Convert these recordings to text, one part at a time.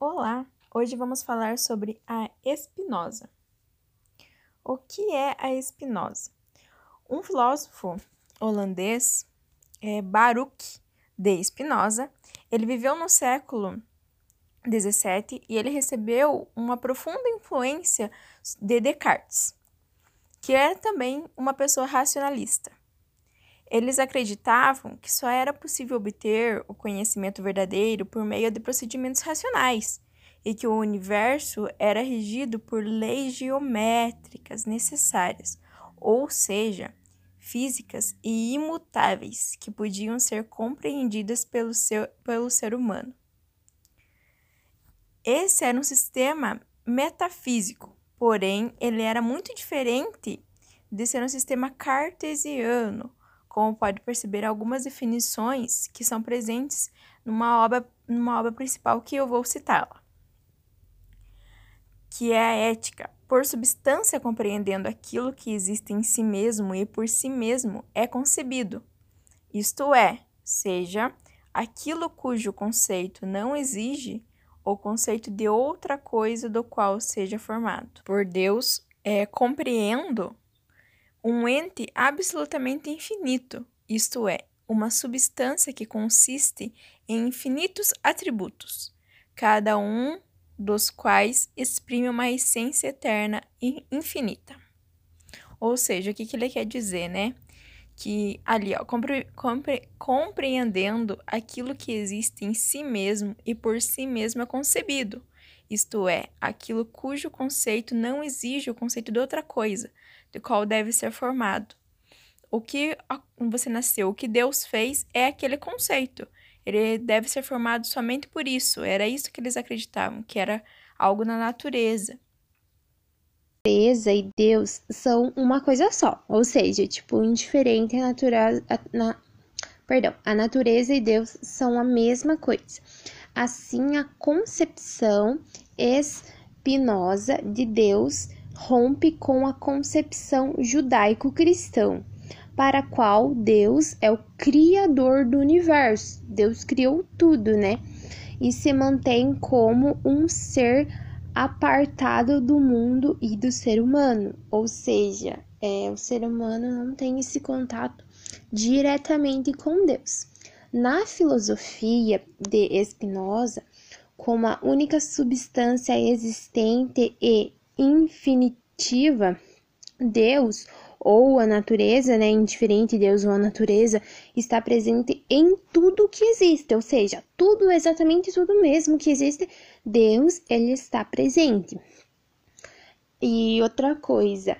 Olá! Hoje vamos falar sobre a Spinoza. O que é a Spinoza? Um filósofo holandês, é, Baruch de Spinoza, ele viveu no século 17 e ele recebeu uma profunda influência de Descartes, que é também uma pessoa racionalista. Eles acreditavam que só era possível obter o conhecimento verdadeiro por meio de procedimentos racionais e que o universo era regido por leis geométricas necessárias, ou seja, físicas e imutáveis que podiam ser compreendidas pelo, seu, pelo ser humano. Esse era um sistema metafísico, porém ele era muito diferente de ser um sistema cartesiano, como pode perceber algumas definições que são presentes numa obra, numa obra principal que eu vou citá-la, que é a ética. Por substância, compreendendo aquilo que existe em si mesmo e por si mesmo é concebido, isto é, seja aquilo cujo conceito não exige o conceito de outra coisa do qual seja formado. Por Deus, é, compreendo um ente absolutamente infinito, isto é, uma substância que consiste em infinitos atributos, cada um dos quais exprime uma essência eterna e infinita. Ou seja, o que, ele quer dizer, né? Que ali, ó, compre, compre, compreendendo aquilo que existe em si mesmo e por si mesmo é concebido, isto é, aquilo cujo conceito não exige o conceito de outra coisa, de qual deve ser formado. O que você nasceu, o que Deus fez é aquele conceito. Ele deve ser formado somente por isso. Era isso que eles acreditavam, que era algo na natureza. Natureza e Deus são uma coisa só, ou seja, tipo, indiferente a natureza. Na, perdão, a natureza e Deus são a mesma coisa. Assim, a concepção espinosa de Deus rompe com a concepção judaico-cristã, para a qual Deus é o criador do universo. Deus criou tudo, né? E se mantém como um ser apartado do mundo e do ser humano, ou seja, é, o ser humano não tem esse contato diretamente com Deus. Na filosofia de Spinoza, como a única substância existente e infinitiva, Deus ou a natureza, né, indiferente Deus ou a natureza, está presente em tudo que existe, ou seja, tudo, exatamente tudo mesmo que existe, Deus, ele está presente. E outra coisa,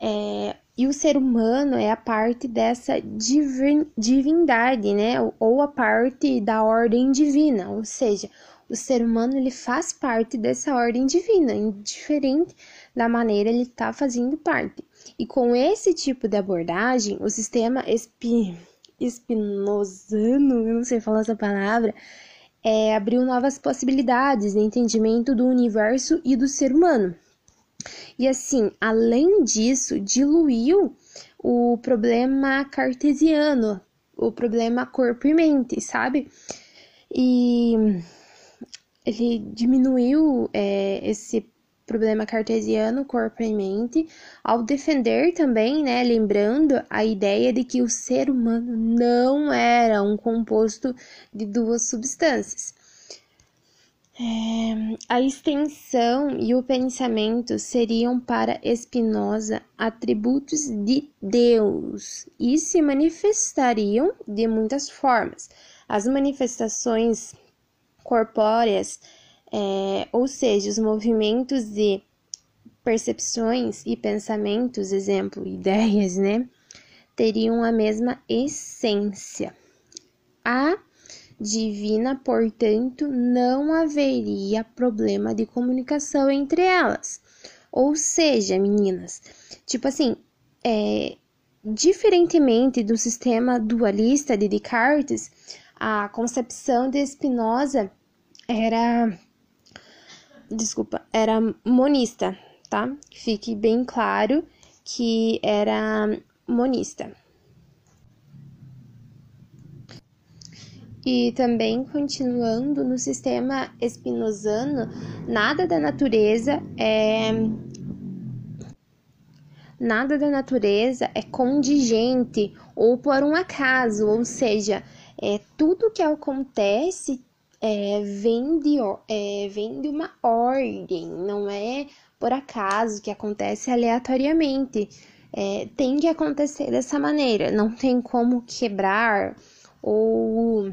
é, e o ser humano é a parte dessa divin, divindade, né, ou a parte da ordem divina, ou seja, o ser humano ele faz parte dessa ordem divina, indiferente da maneira ele está fazendo parte. E com esse tipo de abordagem, o sistema espi, espinosano, eu não sei falar essa palavra, é, abriu novas possibilidades de entendimento do universo e do ser humano. E assim, além disso, diluiu o problema cartesiano, o problema corpo e mente, sabe? E ele diminuiu é, esse problema cartesiano corpo e mente ao defender também, né, lembrando a ideia de que o ser humano não era um composto de duas substâncias. É, a extensão e o pensamento seriam para Spinoza atributos de Deus e se manifestariam de muitas formas. As manifestações corpóreas, é, ou seja, os movimentos de percepções e pensamentos, exemplo, ideias, né, teriam a mesma essência. A divina, portanto, não haveria problema de comunicação entre elas. Ou seja, meninas, tipo assim, é, diferentemente do sistema dualista de Descartes, a concepção de Spinoza era desculpa, era monista, tá? Fique bem claro que era monista. E também continuando no sistema espinosano, nada da natureza é nada da natureza é contingente ou por um acaso, ou seja, é tudo que acontece é, vem, de, é, vem de uma ordem, não é por acaso que acontece aleatoriamente. É, tem que acontecer dessa maneira, não tem como quebrar ou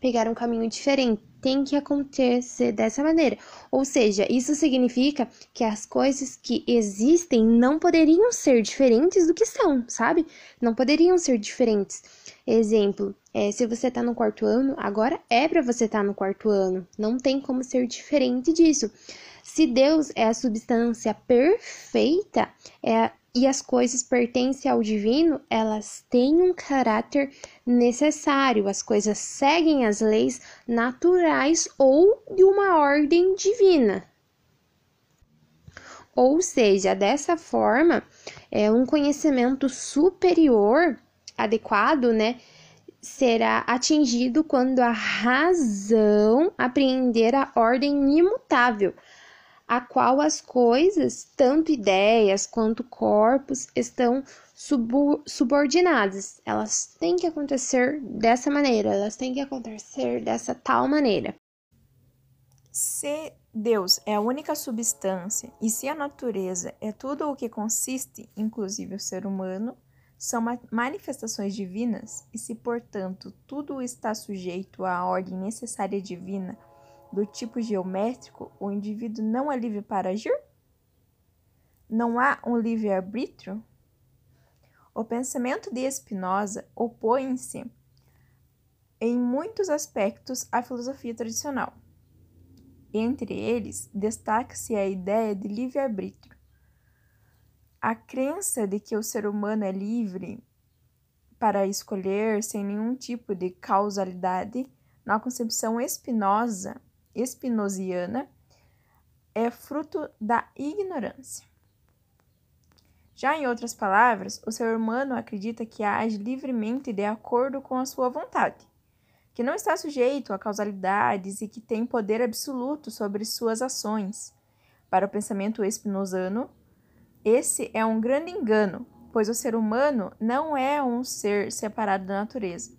pegar um caminho diferente. Tem que acontecer dessa maneira. Ou seja, isso significa que as coisas que existem não poderiam ser diferentes do que são, sabe? Não poderiam ser diferentes. Exemplo, é, se você tá no quarto ano, agora é para você estar tá no quarto ano. Não tem como ser diferente disso. Se Deus é a substância perfeita, é e as coisas pertencem ao divino, elas têm um caráter necessário, as coisas seguem as leis naturais ou de uma ordem divina. Ou seja, dessa forma, é um conhecimento superior, adequado, né, será atingido quando a razão apreender a ordem imutável a qual as coisas, tanto ideias quanto corpos, estão subordinadas. Elas têm que acontecer dessa maneira, elas têm que acontecer dessa tal maneira. Se Deus é a única substância e se a natureza é tudo o que consiste, inclusive o ser humano, são manifestações divinas, e se, portanto, tudo está sujeito à ordem necessária divina, do tipo geométrico, o indivíduo não é livre para agir? Não há um livre-arbítrio? O pensamento de Spinoza opõe-se em muitos aspectos à filosofia tradicional. Entre eles, destaca-se a ideia de livre-arbítrio. A crença de que o ser humano é livre para escolher sem nenhum tipo de causalidade, na concepção espinosa, espinosiana é fruto da ignorância. Já em outras palavras, o ser humano acredita que age livremente de acordo com a sua vontade, que não está sujeito a causalidades e que tem poder absoluto sobre suas ações. Para o pensamento espinosano, esse é um grande engano, pois o ser humano não é um ser separado da natureza.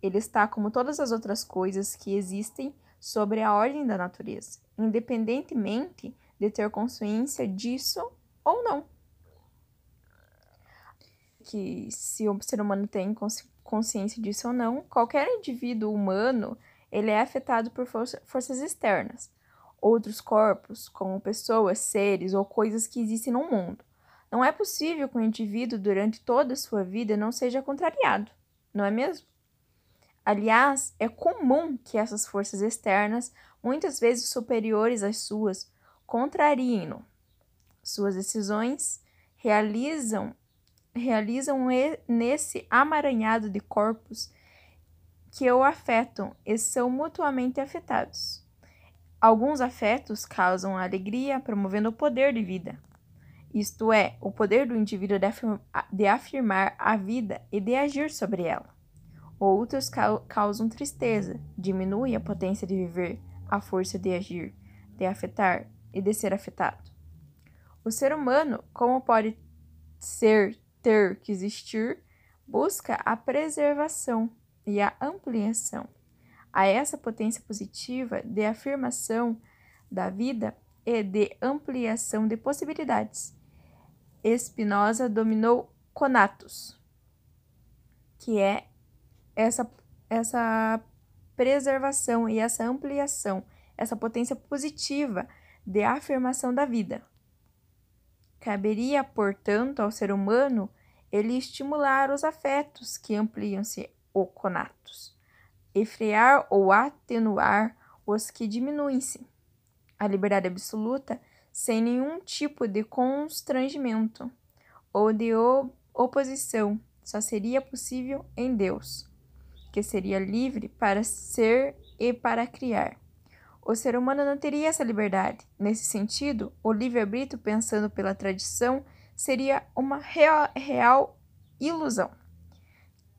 Ele está como todas as outras coisas que existem sobre a ordem da natureza, independentemente de ter consciência disso ou não. Que se o ser humano tem consciência disso ou não, qualquer indivíduo humano ele é afetado por forças externas, outros corpos, como pessoas, seres ou coisas que existem no mundo. Não é possível que o indivíduo, durante toda a sua vida, não seja contrariado, não é mesmo? Aliás, é comum que essas forças externas, muitas vezes superiores às suas, contrariem-no. Suas decisões realizam realizam nesse amaranhado de corpos que o afetam e são mutuamente afetados. Alguns afetos causam alegria, promovendo o poder de vida. Isto é, o poder do indivíduo de afirmar a vida e de agir sobre ela. Outros causam tristeza, diminui a potência de viver, a força de agir, de afetar e de ser afetado. O ser humano, como pode ser, ter que existir, busca a preservação e a ampliação. A essa potência positiva de afirmação da vida e de ampliação de possibilidades. Spinoza dominou conatus, que é essa, essa preservação e essa ampliação, essa potência positiva de afirmação da vida. Caberia, portanto, ao ser humano ele estimular os afetos que ampliam-se o conatos, e frear ou atenuar os que diminuem-se. A liberdade absoluta sem nenhum tipo de constrangimento ou de oposição só seria possível em Deus que seria livre para ser e para criar. O ser humano não teria essa liberdade. Nesse sentido, o livre-arbítrio, pensando pela tradição, seria uma real, real ilusão.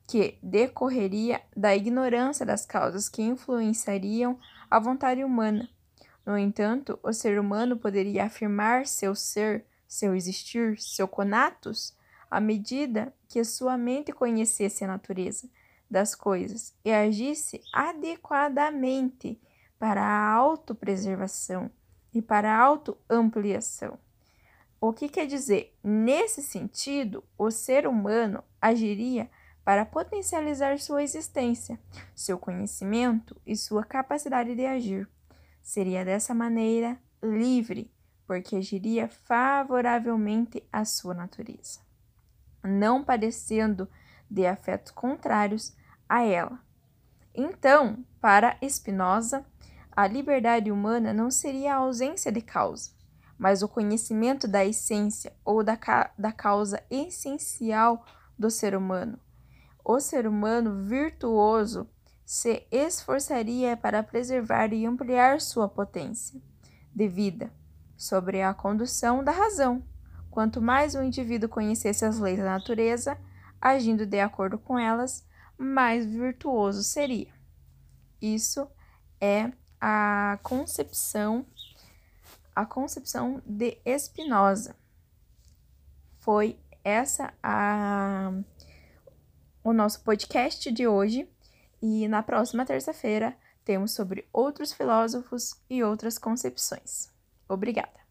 que decorreria da ignorância das causas que influenciariam a vontade humana. No entanto, o ser humano poderia afirmar seu ser, seu existir, seu conatus, à medida que sua mente conhecesse a natureza das coisas e agisse adequadamente para a autopreservação e para a autoampliação. O que quer dizer? Nesse sentido, o ser humano agiria para potencializar sua existência, seu conhecimento e sua capacidade de agir. Seria dessa maneira livre, porque agiria favoravelmente à sua natureza, não padecendo de afetos contrários a ela. Então, para Spinoza, a liberdade humana não seria a ausência de causa, mas o conhecimento da essência ou da, ca da causa essencial do ser humano. O ser humano virtuoso se esforçaria para preservar e ampliar sua potência de vida sobre a condução da razão. Quanto mais o indivíduo conhecesse as leis da natureza, agindo de acordo com elas, mais virtuoso seria. Isso é a concepção a concepção de Spinoza. Foi essa a o nosso podcast de hoje e na próxima terça-feira temos sobre outros filósofos e outras concepções. Obrigada.